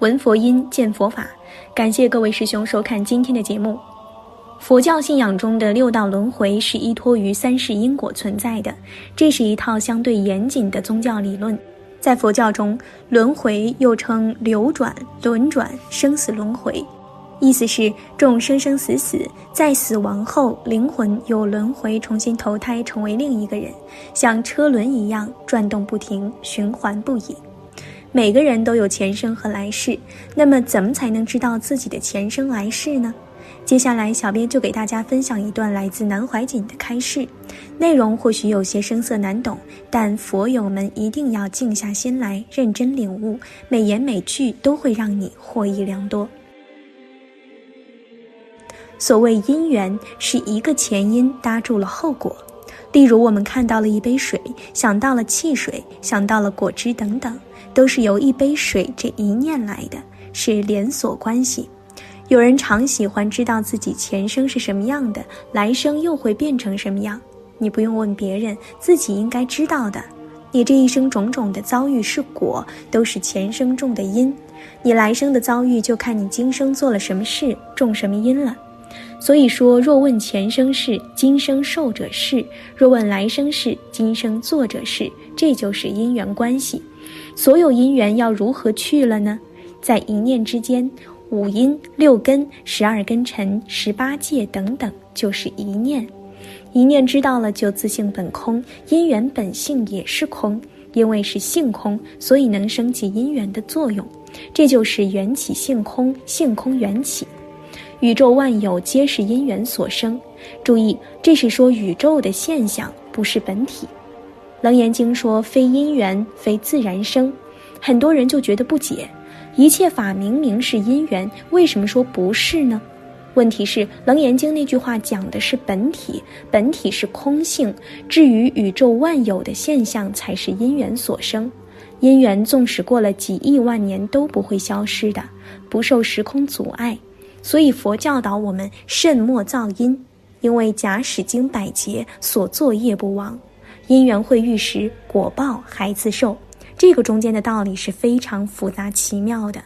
闻佛音，见佛法。感谢各位师兄收看今天的节目。佛教信仰中的六道轮回是依托于三世因果存在的，这是一套相对严谨的宗教理论。在佛教中，轮回又称流转、轮转、生死轮回，意思是众生生死死，在死亡后，灵魂有轮回重新投胎成为另一个人，像车轮一样转动不停，循环不已。每个人都有前生和来世，那么怎么才能知道自己的前生来世呢？接下来，小编就给大家分享一段来自南怀瑾的开示，内容或许有些生涩难懂，但佛友们一定要静下心来，认真领悟，每言每句都会让你获益良多。所谓因缘，是一个前因搭住了后果。例如，我们看到了一杯水，想到了汽水，想到了果汁等等，都是由一杯水这一念来的，是连锁关系。有人常喜欢知道自己前生是什么样的，来生又会变成什么样。你不用问别人，自己应该知道的。你这一生种种的遭遇是果，都是前生种的因。你来生的遭遇，就看你今生做了什么事，种什么因了。所以说，若问前生事，今生受者是；若问来生事，今生做者是。这就是因缘关系。所有因缘要如何去了呢？在一念之间，五阴、六根、十二根尘、十八界等等，就是一念。一念知道了，就自性本空，因缘本性也是空。因为是性空，所以能升起因缘的作用。这就是缘起性空，性空缘起。宇宙万有皆是因缘所生，注意，这是说宇宙的现象，不是本体。楞严经说非因缘，非自然生，很多人就觉得不解，一切法明明是因缘，为什么说不是呢？问题是楞严经那句话讲的是本体，本体是空性，至于宇宙万有的现象才是因缘所生，因缘纵使过了几亿万年都不会消失的，不受时空阻碍。所以佛教导我们慎莫造因，因为假使经百劫所作业不亡，因缘会遇时果报还自受。这个中间的道理是非常复杂奇妙的。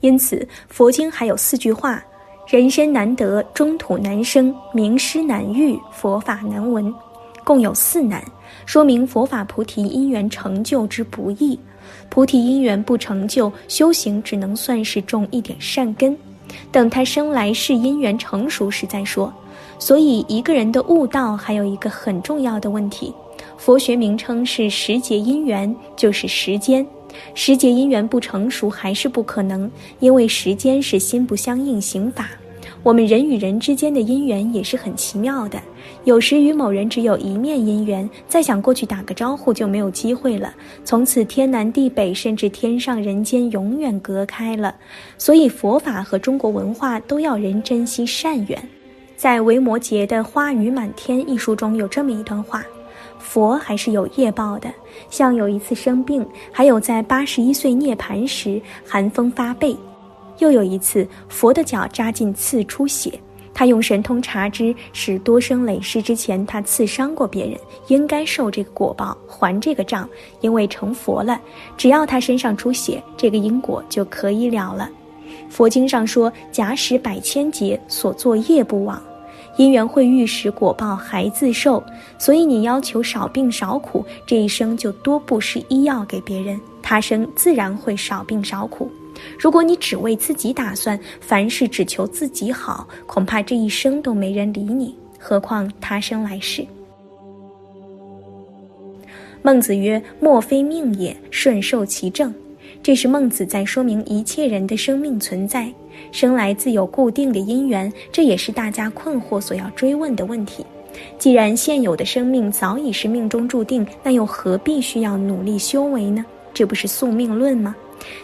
因此佛经还有四句话：人身难得，中土难生，名师难遇，佛法难闻。共有四难，说明佛法菩提因缘成就之不易。菩提因缘不成就，修行只能算是种一点善根。等他生来是因缘成熟时再说。所以一个人的悟道还有一个很重要的问题，佛学名称是时节因缘，就是时间。时节因缘不成熟还是不可能，因为时间是心不相应行法。我们人与人之间的因缘也是很奇妙的，有时与某人只有一面因缘，再想过去打个招呼就没有机会了，从此天南地北，甚至天上人间永远隔开了。所以佛法和中国文化都要人珍惜善缘。在维摩诘的《花雨满天》一书中有这么一段话：佛还是有业报的，像有一次生病，还有在八十一岁涅槃时寒风发背。又有一次，佛的脚扎进刺出血，他用神通查知是多生累世之前他刺伤过别人，应该受这个果报，还这个账。因为成佛了，只要他身上出血，这个因果就可以了了。佛经上说，假使百千劫所作业不亡，因缘会遇时果报还自受。所以你要求少病少苦，这一生就多布施医药给别人，他生自然会少病少苦。如果你只为自己打算，凡事只求自己好，恐怕这一生都没人理你，何况他生来世。孟子曰：“莫非命也，顺受其正。”这是孟子在说明一切人的生命存在，生来自有固定的因缘，这也是大家困惑所要追问的问题。既然现有的生命早已是命中注定，那又何必需要努力修为呢？这不是宿命论吗？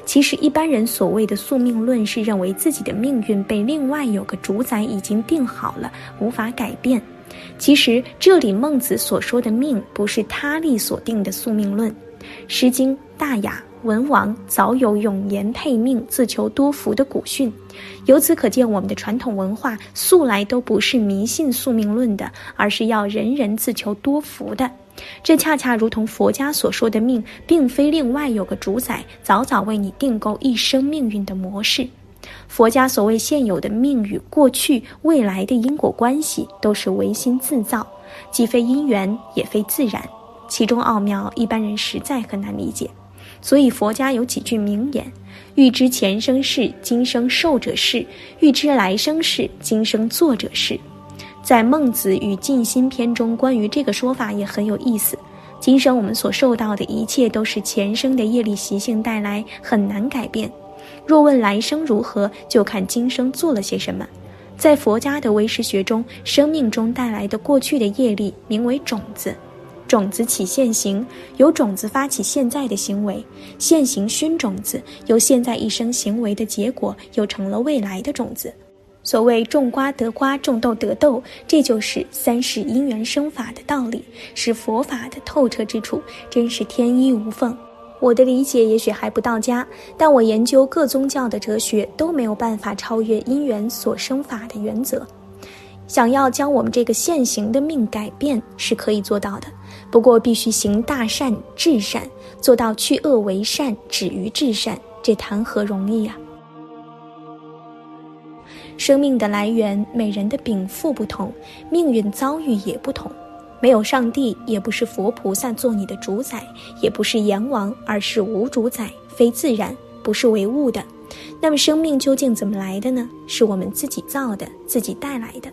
其实，一般人所谓的宿命论是认为自己的命运被另外有个主宰已经定好了，无法改变。其实，这里孟子所说的命，不是他力所定的宿命论，《诗经·大雅·文王早有永言配命、自求多福的古训。由此可见，我们的传统文化素来都不是迷信宿命论的，而是要人人自求多福的。这恰恰如同佛家所说的命，并非另外有个主宰早早为你订购一生命运的模式。佛家所谓现有的命与过去、未来的因果关系，都是唯心自造，既非因缘，也非自然，其中奥妙，一般人实在很难理解。所以佛家有几句名言：“欲知前生事，今生受者是；欲知来生事，今生做者是。”在《孟子与尽心篇》中，关于这个说法也很有意思。今生我们所受到的一切，都是前生的业力习性带来，很难改变。若问来生如何，就看今生做了些什么。在佛家的唯识学中，生命中带来的过去的业力名为种子，种子起现行，由种子发起现在的行为，现行熏种子，由现在一生行为的结果，又成了未来的种子。所谓种瓜得瓜，种豆得豆，这就是三世因缘生法的道理，是佛法的透彻之处，真是天衣无缝。我的理解也许还不到家，但我研究各宗教的哲学都没有办法超越因缘所生法的原则。想要将我们这个现行的命改变是可以做到的，不过必须行大善至善，做到去恶为善，止于至善，这谈何容易呀！生命的来源，每人的禀赋不同，命运遭遇也不同。没有上帝，也不是佛菩萨做你的主宰，也不是阎王，而是无主宰，非自然，不是唯物的。那么生命究竟怎么来的呢？是我们自己造的，自己带来的。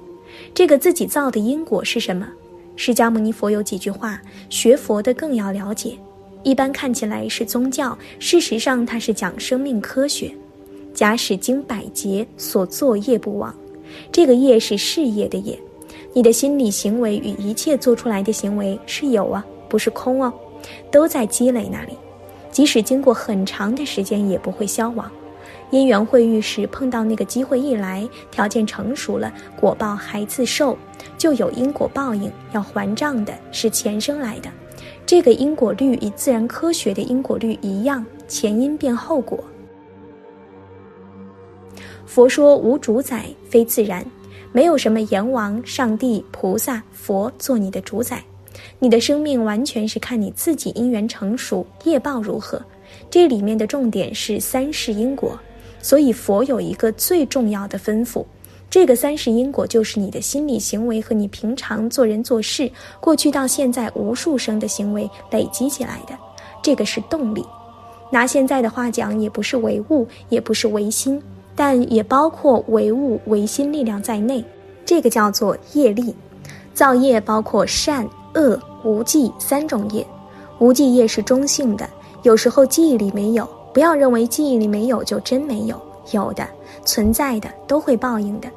这个自己造的因果是什么？释迦牟尼佛有几句话，学佛的更要了解。一般看起来是宗教，事实上它是讲生命科学。假使经百劫，所作业不亡。这个业是事业的业。你的心理行为与一切做出来的行为是有啊，不是空哦，都在积累那里，即使经过很长的时间也不会消亡。因缘会遇时碰到那个机会一来，条件成熟了，果报还自受，就有因果报应要还账的，是前生来的。这个因果律与自然科学的因果律一样，前因变后果。佛说无主宰，非自然。没有什么阎王、上帝、菩萨、佛做你的主宰，你的生命完全是看你自己因缘成熟，业报如何。这里面的重点是三世因果，所以佛有一个最重要的吩咐，这个三世因果就是你的心理行为和你平常做人做事，过去到现在无数生的行为累积起来的，这个是动力。拿现在的话讲，也不是唯物，也不是唯心。但也包括唯物唯心力量在内，这个叫做业力。造业包括善恶无记三种业，无记业是中性的，有时候记忆里没有，不要认为记忆里没有就真没有，有的存在的都会报应的。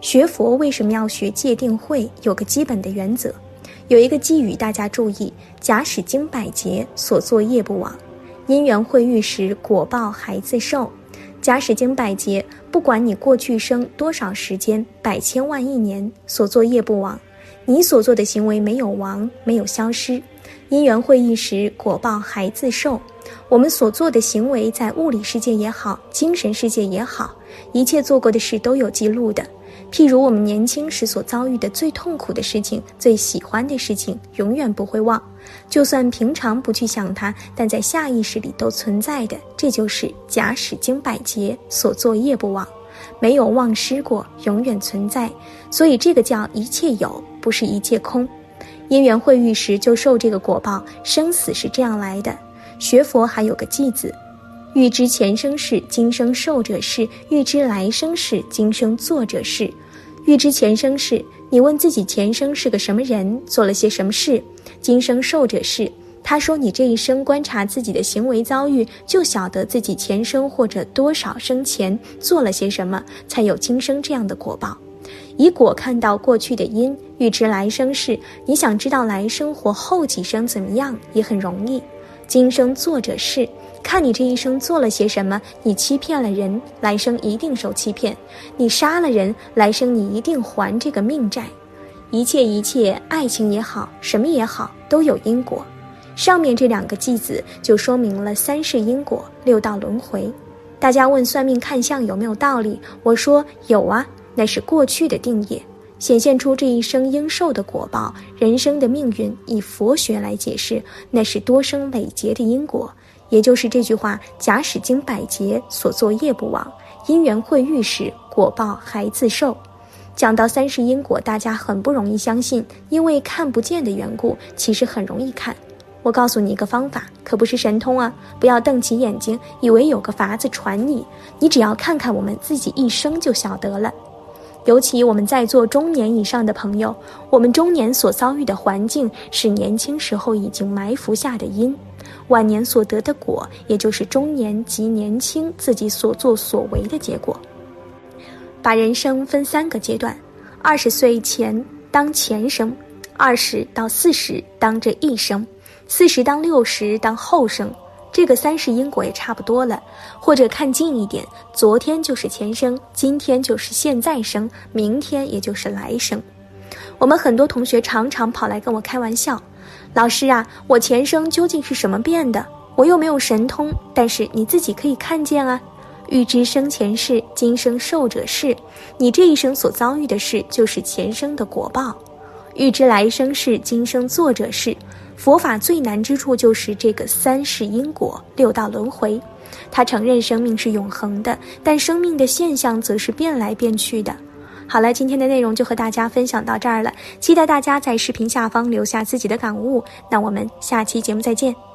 学佛为什么要学戒定慧？有个基本的原则，有一个寄语大家注意：假使经百劫，所作业不亡，因缘会遇时，果报还自受。假使经百劫，不管你过去生多少时间，百千万亿年所作业不亡，你所做的行为没有亡，没有消失。因缘会遇时，果报还自受。我们所做的行为，在物理世界也好，精神世界也好，一切做过的事都有记录的。譬如我们年轻时所遭遇的最痛苦的事情，最喜欢的事情，永远不会忘。就算平常不去想它，但在下意识里都存在的。这就是假使经百劫，所作业不忘，没有忘失过，永远存在。所以这个叫一切有，不是一切空。因缘会遇时就受这个果报，生死是这样来的。学佛还有个记字。欲知前生事，今生受者是；欲知来生事，今生做者是。欲知前生事，你问自己前生是个什么人，做了些什么事，今生受者是。他说你这一生观察自己的行为遭遇，就晓得自己前生或者多少生前做了些什么，才有今生这样的果报。以果看到过去的因，欲知来生事，你想知道来生或后几生怎么样，也很容易。今生做者是。看你这一生做了些什么，你欺骗了人，来生一定受欺骗；你杀了人，来生你一定还这个命债。一切一切，爱情也好，什么也好，都有因果。上面这两个句子就说明了三世因果、六道轮回。大家问算命看相有没有道理？我说有啊，那是过去的定业，显现出这一生应受的果报。人生的命运以佛学来解释，那是多生累劫的因果，也就是这句话：假使经百劫，所作业不亡，因缘会遇时，果报还自受。讲到三世因果，大家很不容易相信，因为看不见的缘故，其实很容易看。我告诉你一个方法，可不是神通啊！不要瞪起眼睛，以为有个法子传你。你只要看看我们自己一生就晓得了。尤其我们在座中年以上的朋友，我们中年所遭遇的环境是年轻时候已经埋伏下的因，晚年所得的果，也就是中年及年轻自己所作所为的结果。把人生分三个阶段：二十岁前当前生，二十到四十当这一生。四十当六十当后生，这个三世因果也差不多了。或者看近一点，昨天就是前生，今天就是现在生，明天也就是来生。我们很多同学常常跑来跟我开玩笑：“老师啊，我前生究竟是什么变的？我又没有神通，但是你自己可以看见啊。欲知生前事，今生受者是。你这一生所遭遇的事，就是前生的果报。欲知来生事，今生作者事。”佛法最难之处就是这个三世因果、六道轮回。他承认生命是永恒的，但生命的现象则是变来变去的。好了，今天的内容就和大家分享到这儿了，期待大家在视频下方留下自己的感悟。那我们下期节目再见。